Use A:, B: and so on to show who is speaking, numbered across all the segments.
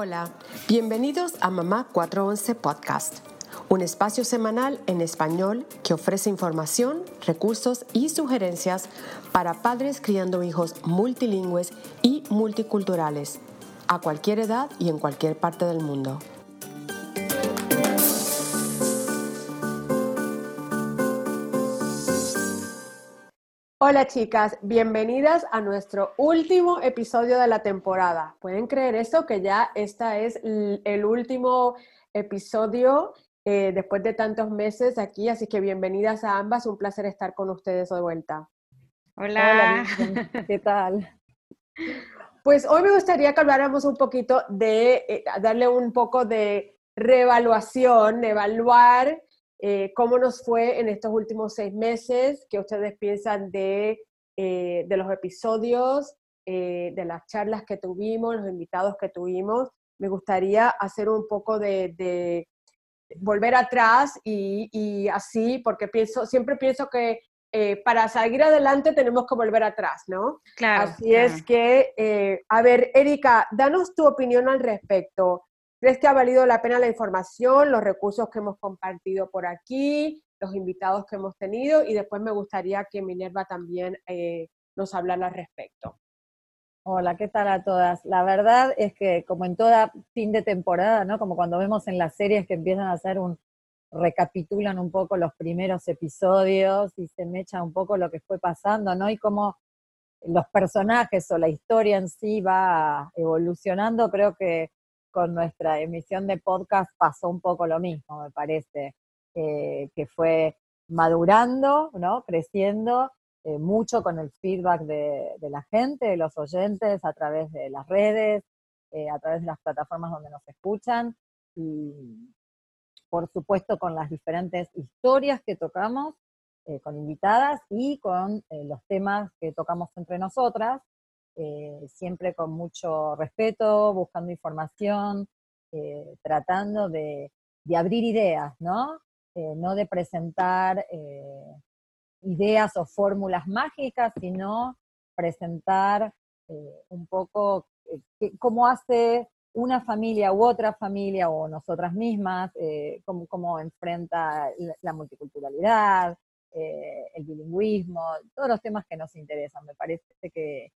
A: Hola, bienvenidos a Mamá 411 Podcast, un espacio semanal en español que ofrece información, recursos y sugerencias para padres criando hijos multilingües y multiculturales, a cualquier edad y en cualquier parte del mundo. Hola chicas, bienvenidas a nuestro último episodio de la temporada. ¿Pueden creer eso? Que ya este es el último episodio eh, después de tantos meses aquí, así que bienvenidas a ambas, un placer estar con ustedes de vuelta.
B: Hola, ¿qué tal?
A: Pues hoy me gustaría que habláramos un poquito de eh, darle un poco de reevaluación, evaluar eh, cómo nos fue en estos últimos seis meses, qué ustedes piensan de, eh, de los episodios, eh, de las charlas que tuvimos, los invitados que tuvimos. Me gustaría hacer un poco de, de volver atrás y, y, así, porque pienso, siempre pienso que para seguir adelante tenemos que volver atrás, ¿no?
B: Claro.
A: Así es que, a ver, Erika, danos tu opinión al respecto. ¿Crees que ha valido la pena la información, los recursos que hemos compartido por aquí, los invitados que hemos tenido? Y después me gustaría que Minerva también eh, nos hablara al respecto.
B: Hola, ¿qué tal a todas? La verdad es que como en toda fin de temporada, ¿no? Como cuando vemos en las series que empiezan a hacer un, recapitulan un poco los primeros episodios y se mecha un poco lo que fue pasando, ¿no? Y cómo los personajes o la historia en sí va evolucionando, creo que con nuestra emisión de podcast pasó un poco lo mismo, me parece, eh, que fue madurando, ¿no? creciendo eh, mucho con el feedback de, la gente, de los oyentes, a través de las redes, eh, a través de las plataformas donde nos escuchan y por supuesto con las diferentes historias que tocamos, con invitadas y con los temas que tocamos entre nosotras, eh, siempre con mucho respeto, buscando información, eh, tratando de, abrir ideas, ¿no? Eh, no de presentar ideas o fórmulas mágicas, sino presentar un poco cómo hace una familia u otra familia o nosotras mismas, cómo, cómo, enfrenta la multiculturalidad, el bilingüismo, todos los temas que nos interesan. Me parece que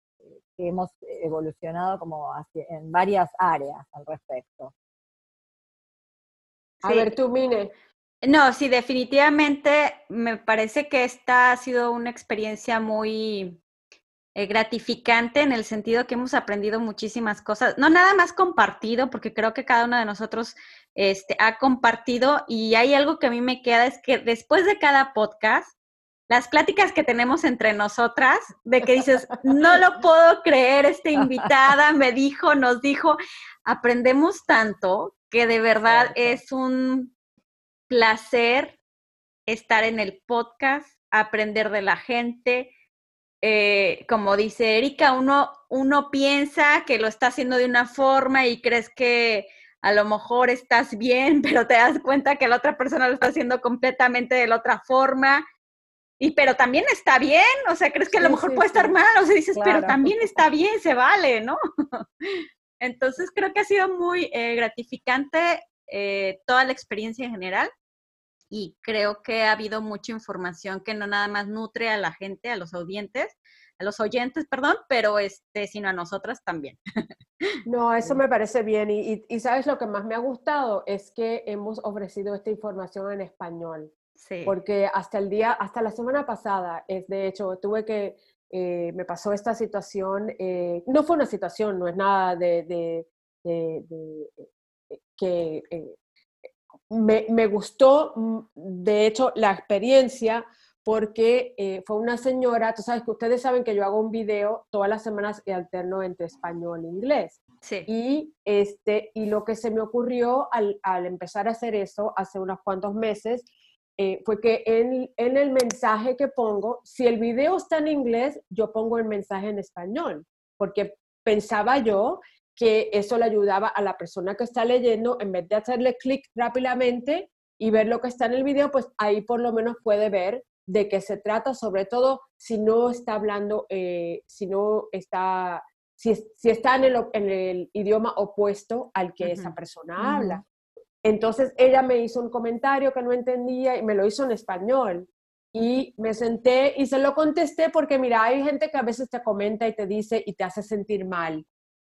B: que hemos evolucionado como en varias áreas al respecto.
A: A ver, tú, Mine.
C: No, sí, definitivamente me parece que esta ha sido una experiencia muy eh, gratificante en el sentido que hemos aprendido muchísimas cosas, no nada más compartido, porque creo que cada uno de nosotros este, ha compartido y hay algo que a mí me queda, es que después de cada podcast, las pláticas que tenemos entre nosotras, de que dices, no lo puedo creer, esta invitada me dijo, nos dijo, aprendemos tanto que de verdad es un placer estar en el podcast, aprender de la gente. Eh, como dice Erika, uno, uno piensa que lo está haciendo de una forma y crees que a lo mejor estás bien, pero te das cuenta que la otra persona lo está haciendo completamente de la otra forma y pero también está bien, o sea, crees que a lo mejor puede estar mal, o sea, dices, pero también está bien, se vale, ¿no? Entonces creo que ha sido muy eh, gratificante eh, toda la experiencia en general y creo que ha habido mucha información que no nada más nutre a la gente, a los audientes, a los oyentes, perdón, pero este, sino a nosotras también.
A: No, eso me parece bien y, y sabes lo que más me ha gustado es que hemos ofrecido esta información en español. Porque hasta el día, hasta la semana pasada, es de hecho, tuve que, eh, me pasó esta situación, eh, no fue una situación, no es nada de, de, de, eh, que me, me, gustó, mm, de hecho, la experiencia, porque eh, fue una señora, tú sabes que ustedes saben que yo hago un video todas las semanas y alterno entre español e inglés.
C: Sí.
A: Y, este, y lo que se me ocurrió al, al empezar a hacer eso hace unos cuantos meses eh, fue que en, en, el mensaje que pongo, si el video está en inglés, yo pongo el mensaje en español, porque pensaba yo que eso le ayudaba a la persona que está leyendo, en vez de hacerle clic rápidamente y ver lo que está en el video, pues ahí por lo menos puede ver de qué se trata, sobre todo si no está hablando, eh, si no está, si, si está en el, en el, idioma opuesto al que uh -huh. esa persona uh -huh. habla. Entonces ella me hizo un comentario que no entendía y me lo hizo en español. Y me senté y se lo contesté porque, mira, hay gente que a veces te comenta y te dice y te hace sentir mal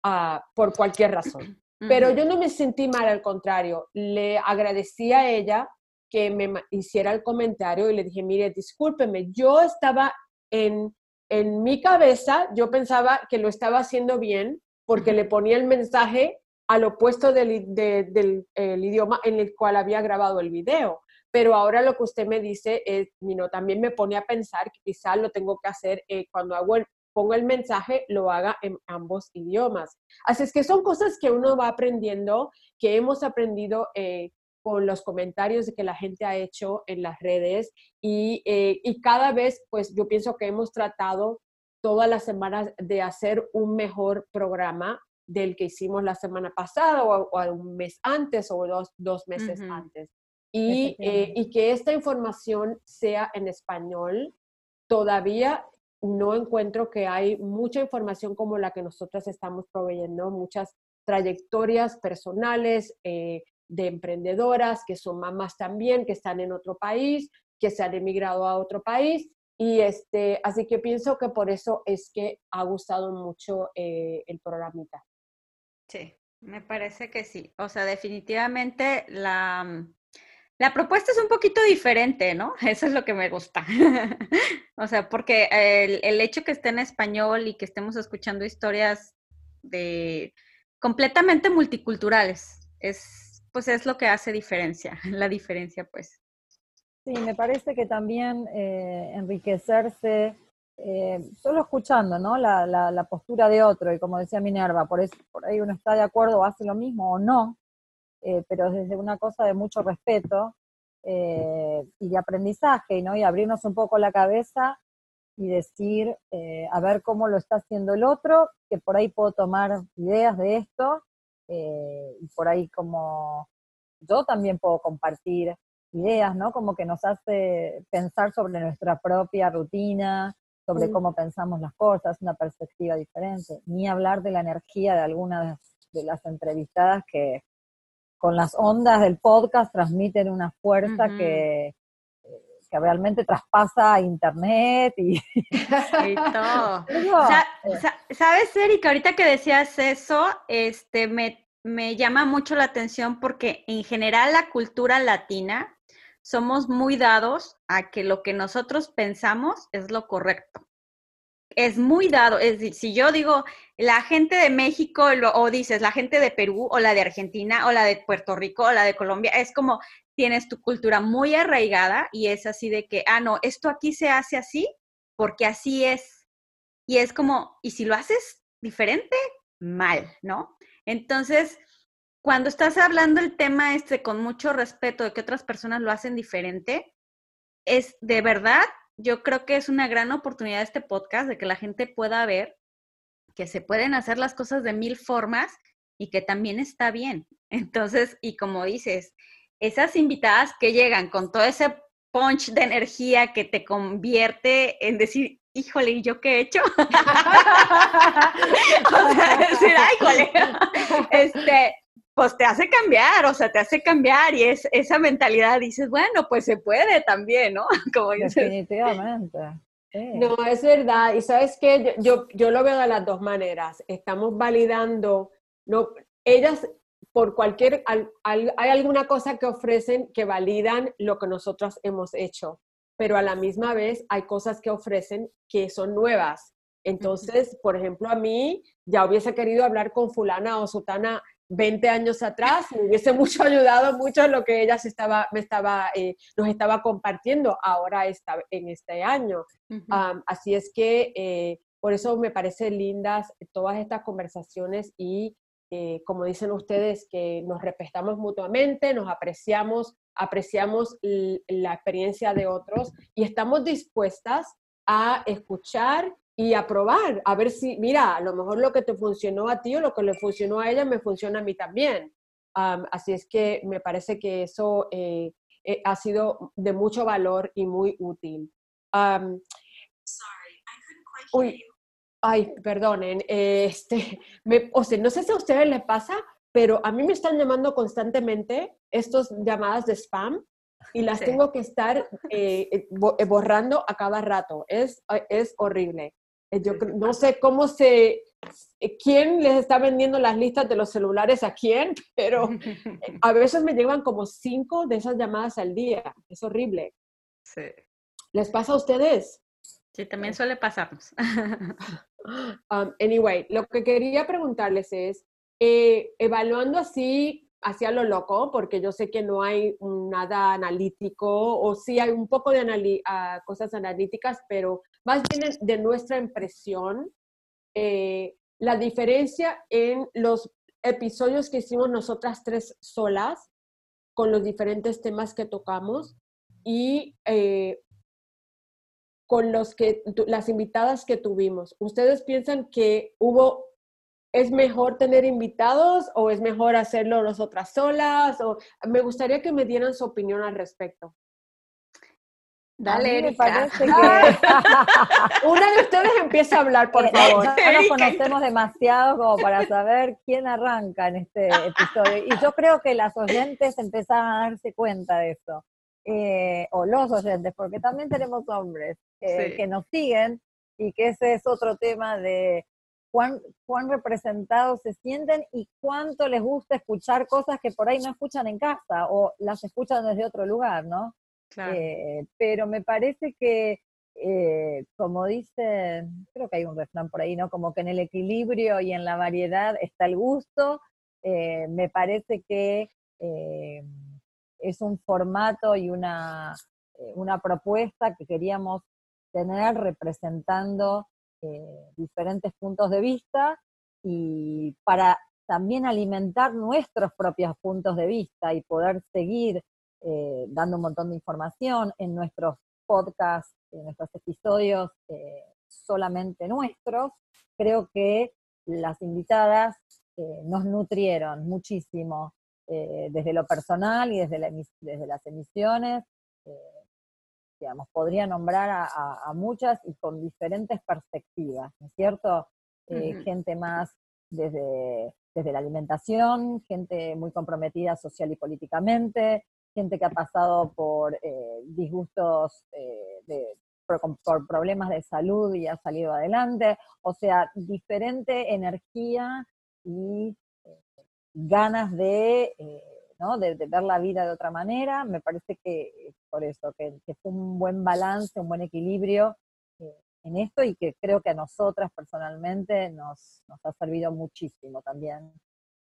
A: uh, por cualquier razón. Pero yo no me sentí mal, al contrario. Le agradecí a ella que me hiciera el comentario y le dije, mire, discúlpeme, yo estaba en, en mi cabeza, yo pensaba que lo estaba haciendo bien porque le ponía el mensaje al opuesto del, de, del el idioma en el cual había grabado el video. Pero ahora lo que usted me dice es, you también me pone a pensar que quizás lo tengo que hacer eh, cuando hago el, pongo el mensaje, lo haga en ambos idiomas. Así es que son cosas que uno va aprendiendo, que hemos aprendido eh, con los comentarios que la gente ha hecho en las redes eh, y cada vez, pues yo pienso que hemos tratado todas las semanas de hacer un mejor programa del que hicimos la semana pasada o, o un mes antes o dos, dos meses uh -huh. antes. Y, eh, y, que esta información sea en español, todavía no encuentro que hay mucha información como la que nosotras estamos proveyendo, muchas trayectorias personales eh, de emprendedoras que son mamás también, que están en otro país, que se han emigrado a otro país. Y este, así que pienso que por eso es que ha gustado mucho eh, el programita.
C: Sí, me parece que sí. O sea, definitivamente la, mm, la propuesta es un poquito diferente, ¿no? Eso es lo que me gusta. o sea, porque el, el, hecho que esté en español y que estemos escuchando historias de completamente multiculturales es, pues es lo que hace diferencia, la diferencia, pues.
B: Sí, me parece que también eh, enriquecerse eh, solo escuchando ¿no? La, la, postura de otro, y como decía Minerva, por, eso, por ahí uno está de acuerdo o hace lo mismo o no, eh, pero desde una cosa de mucho respeto eh, y de aprendizaje, ¿no? y abrirnos un poco la cabeza y decir, a ver cómo lo está haciendo el otro, que por ahí puedo tomar ideas de esto, y por ahí como yo también puedo compartir ideas, ¿no? Como que nos hace pensar sobre nuestra propia rutina, sobre cómo pensamos las cosas, una perspectiva diferente. Ni hablar de la energía de algunas de las entrevistadas que con las ondas del podcast transmiten una fuerza uh -huh. que, que realmente traspasa internet y,
C: y todo. ¿Sabes, Erika? Ahorita que decías eso, este, me, me llama mucho la atención porque en general la cultura latina somos muy dados a que lo que nosotros pensamos es lo correcto. Es muy dado, es decir, si yo digo la gente de México lo, o dices la gente de Perú o la de Argentina o la de Puerto Rico o la de Colombia, es como tienes tu cultura muy arraigada y es así de que, ah, no, esto aquí se hace así porque así es. Y es como, y si lo haces diferente, mal, ¿no? Entonces, cuando estás hablando el tema este con mucho respeto de que otras personas lo hacen diferente, es de verdad, yo creo que es una gran oportunidad este podcast de que la gente pueda ver que se pueden hacer las cosas de mil formas y que también está bien. Entonces, y como dices, esas invitadas que llegan con todo ese punch de energía que te convierte en decir, híjole, ¿y yo qué he hecho? o sea, decir, ay, este, pues te hace cambiar, o sea, te hace cambiar y es esa mentalidad, dices, bueno, pues se puede también, ¿no?
B: Como dices. Definitivamente.
A: Sí. No, es verdad. Y sabes que yo, yo, yo, lo veo de las dos maneras. Estamos validando, no, ellas por cualquier, hay alguna cosa que ofrecen que validan lo que nosotros hemos hecho, pero a la misma vez hay cosas que ofrecen que son nuevas. Entonces, por ejemplo, a mí ya hubiese querido hablar con fulana o sutana 20 años atrás, me hubiese mucho ayudado mucho lo que ella se estaba, me estaba, eh, nos estaba compartiendo ahora esta, en este año. así es que eh, por eso me parecen lindas todas estas conversaciones y eh, como dicen ustedes, que nos respetamos mutuamente, nos apreciamos, apreciamos la experiencia de otros y estamos dispuestas a escuchar y a probar, a ver si, mira, a lo mejor lo que te funcionó a ti o lo que le funcionó a ella me funciona a mí también. así es que me parece que eso eh, eh, ha sido de mucho valor y muy útil. uy, ay, perdonen, este, me, o sea, no sé si a ustedes les pasa, pero a mí me están llamando constantemente estas llamadas de spam y las tengo que estar eh, eh, eh, borrando a cada rato. Es, es horrible. Yo no sé cómo se, quién les está vendiendo las listas de los celulares a quién, pero a veces me llevan como cinco de esas llamadas al día. Es horrible. Sí. ¿Les pasa a ustedes?
C: Sí, también suele pasarnos.
A: Um, anyway, lo que quería preguntarles es, evaluando así hacia lo loco, porque yo sé que no hay nada analítico, o sí hay un poco de ah, cosas analíticas, pero más bien de nuestra impresión, eh, la diferencia en los episodios que hicimos nosotras tres solas, con los diferentes temas que tocamos, y eh, con los que, las invitadas que tuvimos. ¿Ustedes piensan que hubo ¿Es mejor tener invitados o es mejor hacerlo nosotras solas? O, me gustaría que me dieran su opinión al respecto.
B: Dale, me parece que...
A: Una de ustedes empieza a hablar, por eh, favor.
B: No nos conocemos demasiado como para saber quién arranca en este episodio. Y yo creo que las oyentes empezaron a darse cuenta de eso. Eh, o los oyentes, porque también tenemos hombres eh, que nos siguen y que ese es otro tema de cuán, cuán representados se sienten y cuánto les gusta escuchar cosas que por ahí no escuchan en casa o las escuchan desde otro lugar, ¿no? Eh, pero me parece que, eh, como dice, creo que hay un refrán por ahí, ¿no? Como que en el equilibrio y en la variedad está el gusto. Eh, me parece que es un formato y una, una propuesta que queríamos tener representando eh, diferentes puntos de vista y para también alimentar nuestros propios puntos de vista y poder seguir eh, dando un montón de información en nuestros podcasts, en nuestros episodios eh, solamente nuestros, creo que las invitadas nos nutrieron muchísimo desde lo personal y desde, desde las emisiones digamos, podría nombrar a, muchas y con diferentes perspectivas, ¿no es cierto? Eh, gente más desde, desde la alimentación, gente muy comprometida social y políticamente, gente que ha pasado por eh, disgustos eh, por, problemas de salud y ha salido adelante, o sea, diferente energía y ganas de de, ver la vida de otra manera. Me parece que por eso, que, fue un buen balance, un buen equilibrio eh, en esto y que creo que a nosotras personalmente nos, ha servido muchísimo también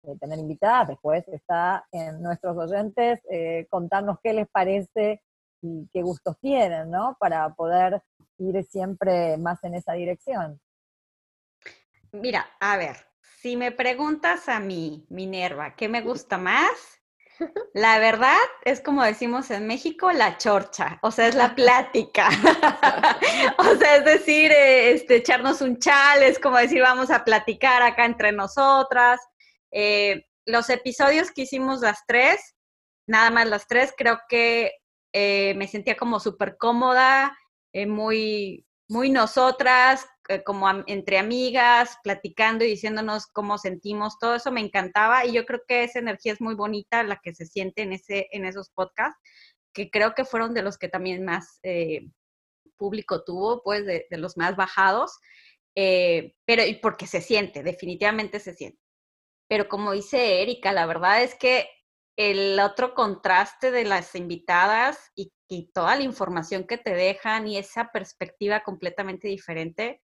B: eh, tener invitadas. Después está en nuestros oyentes eh, contarnos qué les parece y qué gustos tienen, ¿no? Para poder ir siempre más en esa dirección.
C: Mira, a ver, si me preguntas a mí, Minerva, ¿qué me gusta más? La verdad es como decimos en México, la chorcha, o sea, es la plática. o sea, es decir, eh, este, echarnos un chal, es como decir, vamos a platicar acá entre nosotras. Eh, los episodios que hicimos las tres, nada más las tres, creo que eh, me sentía como súper cómoda, muy, muy nosotras, eh, como entre amigas, platicando y diciéndonos cómo sentimos, todo eso me encantaba y yo creo que esa energía es muy bonita la que se siente en, ese, en esos podcasts, que creo que fueron de los que también más eh, público tuvo, pues de, los más bajados, eh, pero y porque se siente, definitivamente se siente. Pero como dice Erika, la verdad es que el otro contraste de las invitadas y, y, toda la información que te dejan y esa perspectiva completamente diferente,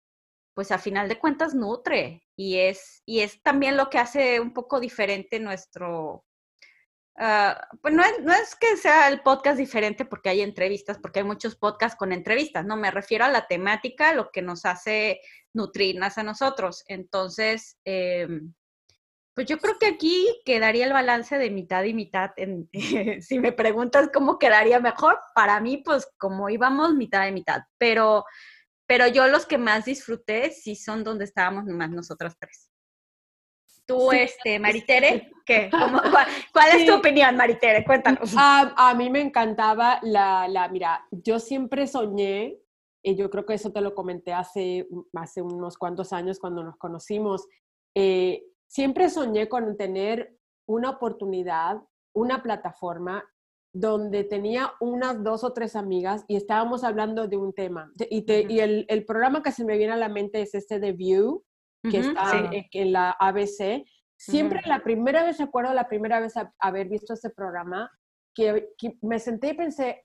C: pues a final de cuentas nutre y es, y es también lo que hace un poco diferente nuestro, ah, pues no es, no es, que sea el podcast diferente porque hay entrevistas, porque hay muchos podcasts con entrevistas, no, me refiero a la temática, lo que nos hace nutrirnos a nosotros. Entonces, eh, pues yo creo que aquí quedaría el balance de mitad y mitad. En, si me preguntas cómo quedaría mejor, para mí, pues como íbamos, mitad y mitad. Pero, pero yo los que más disfruté sí son donde estábamos nomás nosotras tres. Tú, este, Maritere, ¿qué? cuál, es tu opinión, Maritere? Cuéntanos.
A: A, mí me encantaba la, la, mira, yo siempre soñé, y yo creo que eso te lo comenté hace, hace unos cuantos años cuando nos conocimos, eh, siempre soñé con tener una oportunidad, una plataforma donde tenía unas dos o tres amigas y estábamos hablando de un tema. Y, y el, programa que se me viene a la mente es este de View, que está en, la ABC. Siempre la primera vez, recuerdo la primera vez haber visto ese programa, que, me senté y pensé,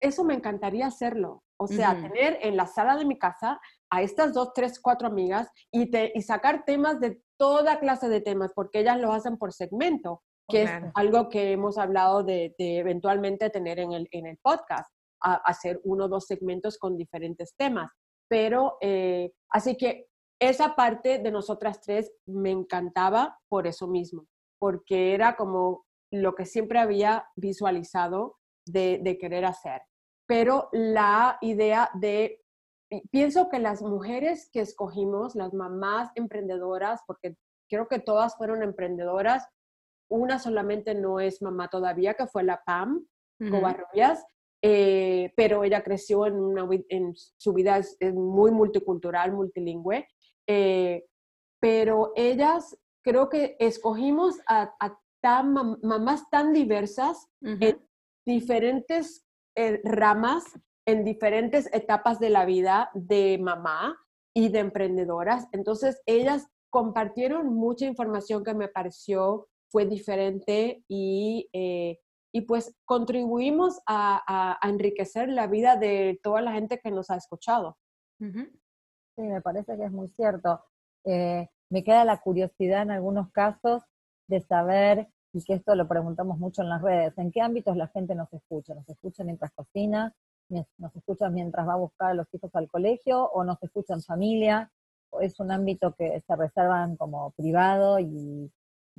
A: eso me encantaría hacerlo. O sea, tener en la sala de mi casa a estas dos, tres, cuatro amigas y, te, y sacar temas de toda clase de temas, porque ellas lo hacen por segmento, que es algo que hemos hablado de, eventualmente tener en el, en el podcast, hacer uno o dos segmentos con diferentes temas. Pero, eh, así que esa parte de nosotras tres me encantaba por eso mismo, porque era como lo que siempre había visualizado de, de querer hacer. Pero la idea de pienso que las mujeres que escogimos, las mamás emprendedoras, porque creo que todas fueron emprendedoras, una solamente no es mamá todavía, que fue la Pam Covarrubias, eh, pero ella creció en, una, en su vida es, muy multicultural, multilingüe, eh, pero ellas creo que escogimos a, mamás tan diversas en diferentes eh, ramas en diferentes etapas de la vida de mamá y de emprendedoras. Entonces, ellas compartieron mucha información que me pareció fue diferente y, eh, y pues contribuimos a, enriquecer la vida de toda la gente que nos ha escuchado.
B: Sí, me parece que es muy cierto. Eh, me queda la curiosidad en algunos casos de saber, y que esto lo preguntamos mucho en las redes, en qué ámbitos la gente nos escucha. ¿Nos escucha mientras cocina? nos escuchan mientras va a buscar a los hijos al colegio o nos escuchan familia, o es un ámbito que se reservan como privado y,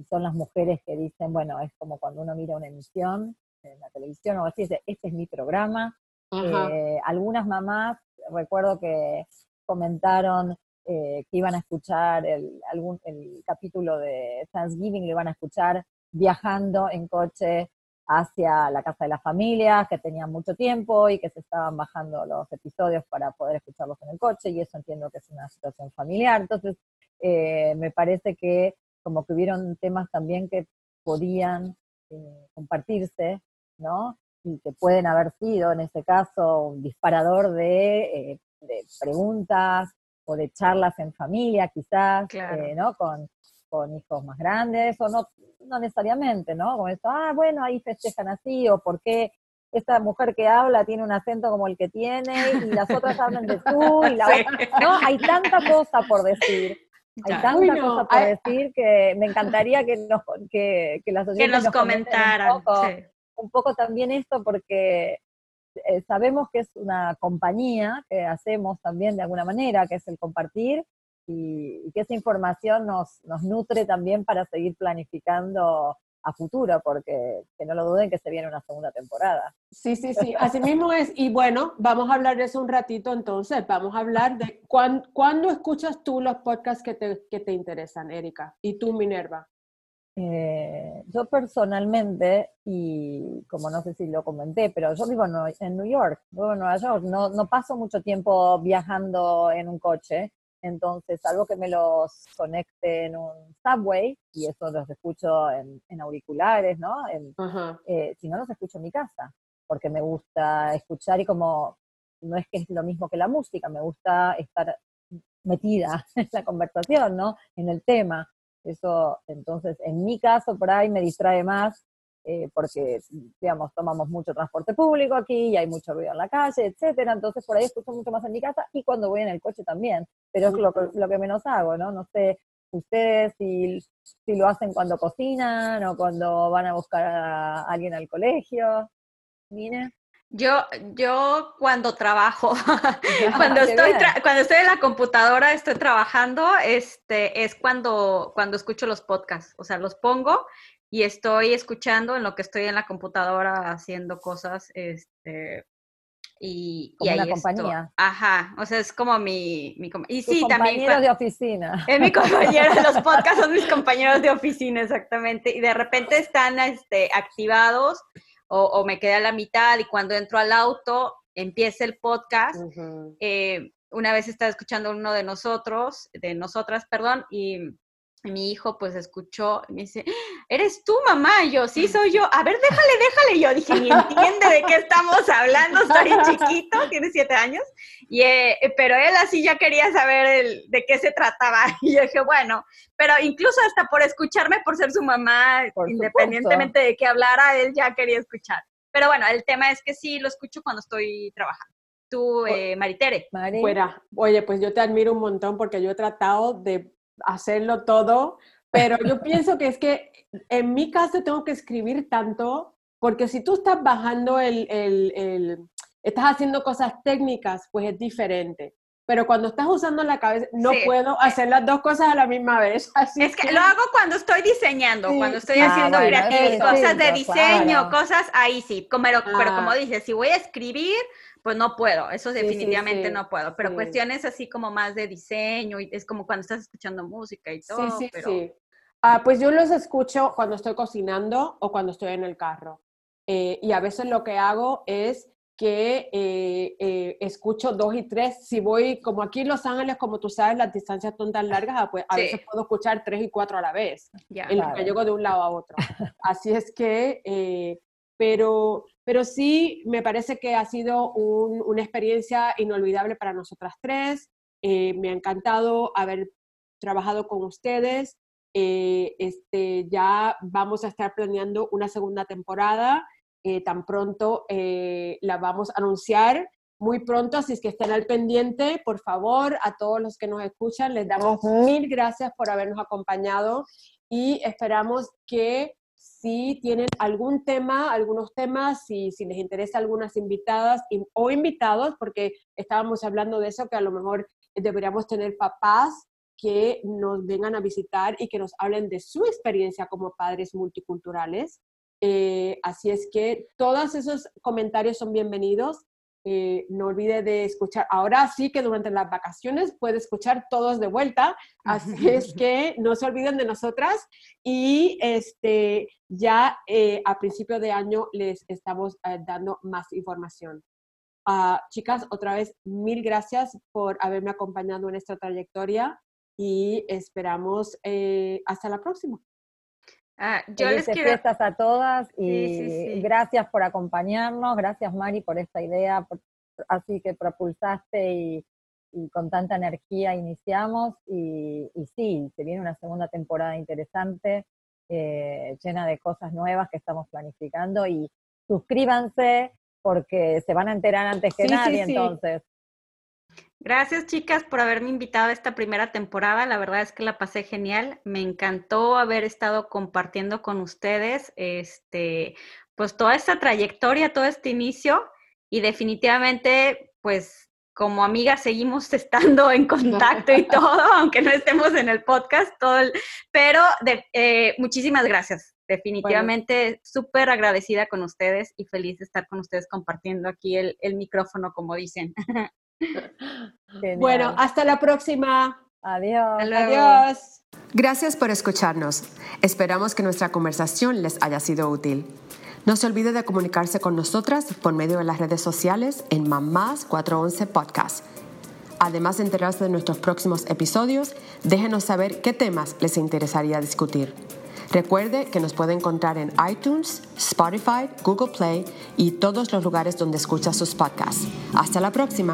B: son las mujeres que dicen, bueno, es como cuando uno mira una emisión en la televisión o así, dice, este es mi programa. Eh, algunas mamás, recuerdo que comentaron eh, que iban a escuchar el, algún, el capítulo de Thanksgiving, lo iban a escuchar viajando en coche hacia la casa de la familia, que tenían mucho tiempo y que se estaban bajando los episodios para poder escucharlos en el coche, y eso entiendo que es una situación familiar. Entonces, eh, me parece que como que hubieron temas también que podían eh, compartirse, ¿no? Y que pueden haber sido, en este caso, un disparador de, eh, de preguntas o de charlas en familia, quizás, ¿no? Con, con hijos más grandes, o no, no necesariamente, ¿no? Como esto, ah, bueno, ahí festejan así, o por qué esta mujer que habla tiene un acento como el que tiene, y las otras hablan de tú, y la otra, ¿no? Hay tanta cosa por decir. Hay tanta cosa por decir que me encantaría que, nos, que, que las
C: que nos, comentaran.
B: Un poco, un poco, también esto, porque eh, sabemos que es una compañía que hacemos también de alguna manera, que es el compartir, y, que esa información nos, nos nutre también para seguir planificando a futuro, porque que no lo duden que se viene una segunda temporada.
A: Sí, sí, sí, así mismo es. Y bueno, vamos a hablar de eso un ratito entonces. Vamos a hablar de cuándo escuchas tú los podcasts que te, que te interesan, Erika, y tú, Minerva.
B: Eh, yo personalmente, y como no sé si lo comenté, pero yo vivo en, New York, vivo en Nueva York, no, no paso mucho tiempo viajando en un coche, entonces, algo que me los conecte en un subway, y eso los escucho en, auriculares, ¿no? Eh, si no, los escucho en mi casa, porque me gusta escuchar y como no es que es lo mismo que la música, me gusta estar metida en la conversación, ¿no? En el tema. Eso, entonces, en mi caso, por ahí me distrae más eh, porque, digamos, tomamos mucho transporte público aquí y hay mucho ruido en la calle, etcétera, entonces por ahí escucho mucho más en mi casa y cuando voy en el coche también, pero es lo, lo que menos hago, ¿no? No sé, ustedes si, si lo hacen cuando cocinan o cuando van a buscar a alguien al colegio. Mire.
C: Yo, yo cuando trabajo, cuando estoy cuando estoy en la computadora, estoy trabajando, este, es cuando, cuando escucho los podcasts. O sea, los pongo y estoy escuchando en lo que estoy en la computadora haciendo cosas, este, y,
B: como una compañía.
C: Ajá, o sea, es como mi... mi y sí,
B: compañeros de oficina.
C: Es mi compañero, los podcasts son mis compañeros de oficina, exactamente. Y de repente están este, activados o, me quedé a la mitad y cuando entro al auto empieza el podcast. Eh, una vez estaba escuchando uno de nosotros, de nosotras, perdón, y mi hijo pues escuchó y me dice, ¿eres tú mamá? Y yo, sí, soy yo. A ver, déjale, déjale. Y yo dije, ni entiende de qué estamos hablando, estoy chiquito, tiene siete años. Y, eh, pero él así ya quería saber el, de qué se trataba. Y yo dije, bueno, pero incluso hasta por escucharme, por ser su mamá, independientemente de qué hablara, él ya quería escuchar. Pero bueno, el tema es que sí lo escucho cuando estoy trabajando. Tú, eh, Maritere.
A: Fuera. Oye, pues yo te admiro un montón porque yo he tratado de hacerlo todo, pero yo pienso que es que en mi caso tengo que escribir tanto, porque si tú estás bajando el, el, el estás haciendo cosas técnicas, pues es diferente pero cuando estás usando la cabeza, no puedo hacer las dos cosas a la misma vez.
C: Así es que, lo hago cuando estoy diseñando, cuando estoy haciendo cosas de diseño, cosas, ahí sí. Pero, pero como dices, si voy a escribir, pues no puedo, eso definitivamente no puedo, pero cuestiones así como más de diseño, y es como cuando estás escuchando música y todo. Sí, sí, sí.
A: Ah, pues yo los escucho cuando estoy cocinando o cuando estoy en el carro. Eh, y a veces lo que hago es que eh, eh, escucho dos y tres. Si voy, como aquí en Los Ángeles, como tú sabes, las distancias son tan largas, ah, pues a veces puedo escuchar tres y cuatro a la vez, en lo que llego de un lado a otro. Así es que, pero pero sí, me parece que ha sido una experiencia inolvidable para nosotras tres. Eh, me ha encantado haber trabajado con ustedes. Eh, este, ya vamos a estar planeando una segunda temporada. Eh, tan pronto la vamos a anunciar muy pronto, así es que estén al pendiente, por favor, a todos los que nos escuchan, les damos mil gracias por habernos acompañado y esperamos que si tienen algún tema, algunos temas, si, si les interesa algunas invitadas o invitados, porque estábamos hablando de eso, que a lo mejor deberíamos tener papás que nos vengan a visitar y que nos hablen de su experiencia como padres multiculturales. Eh, así es que todos esos comentarios son bienvenidos. Eh, no olvide de escuchar. Ahora sí que durante las vacaciones puede escuchar todos de vuelta, así es que no se olviden de nosotras y este, ya eh, a principio de año les estamos eh, dando más información. Ah, chicas, otra vez, mil gracias por haberme acompañado en esta trayectoria y esperamos hasta la próxima.
B: Ah, yo les quiero... a todas y gracias por acompañarnos, gracias Mari por esta idea, así que propulsaste y, con tanta energía iniciamos y, sí, se viene una segunda temporada interesante, eh, llena de cosas nuevas que estamos planificando y suscríbanse porque se van a enterar antes que nadie entonces.
C: Gracias, chicas, por haberme invitado a esta primera temporada. La verdad es que la pasé genial. Me encantó haber estado compartiendo con ustedes este, pues toda esta trayectoria, todo este inicio. Y definitivamente, pues como amigas seguimos estando en contacto y todo, aunque no estemos en el podcast, todo pero eh, muchísimas gracias. Definitivamente súper agradecida con ustedes y feliz de estar con ustedes compartiendo aquí el, el micrófono, como dicen.
A: Bueno, hasta la próxima.
B: Adiós.
A: Adiós.
D: Gracias por escucharnos. Esperamos que nuestra conversación les haya sido útil. No se olvide de comunicarse con nosotras por medio de las redes sociales en Mamás 411 Podcast. Además de enterarse de nuestros próximos episodios, déjenos saber qué temas les interesaría discutir. Recuerde que nos puede encontrar en iTunes, Spotify, Google Play y todos los lugares donde escucha sus podcasts. Hasta la próxima.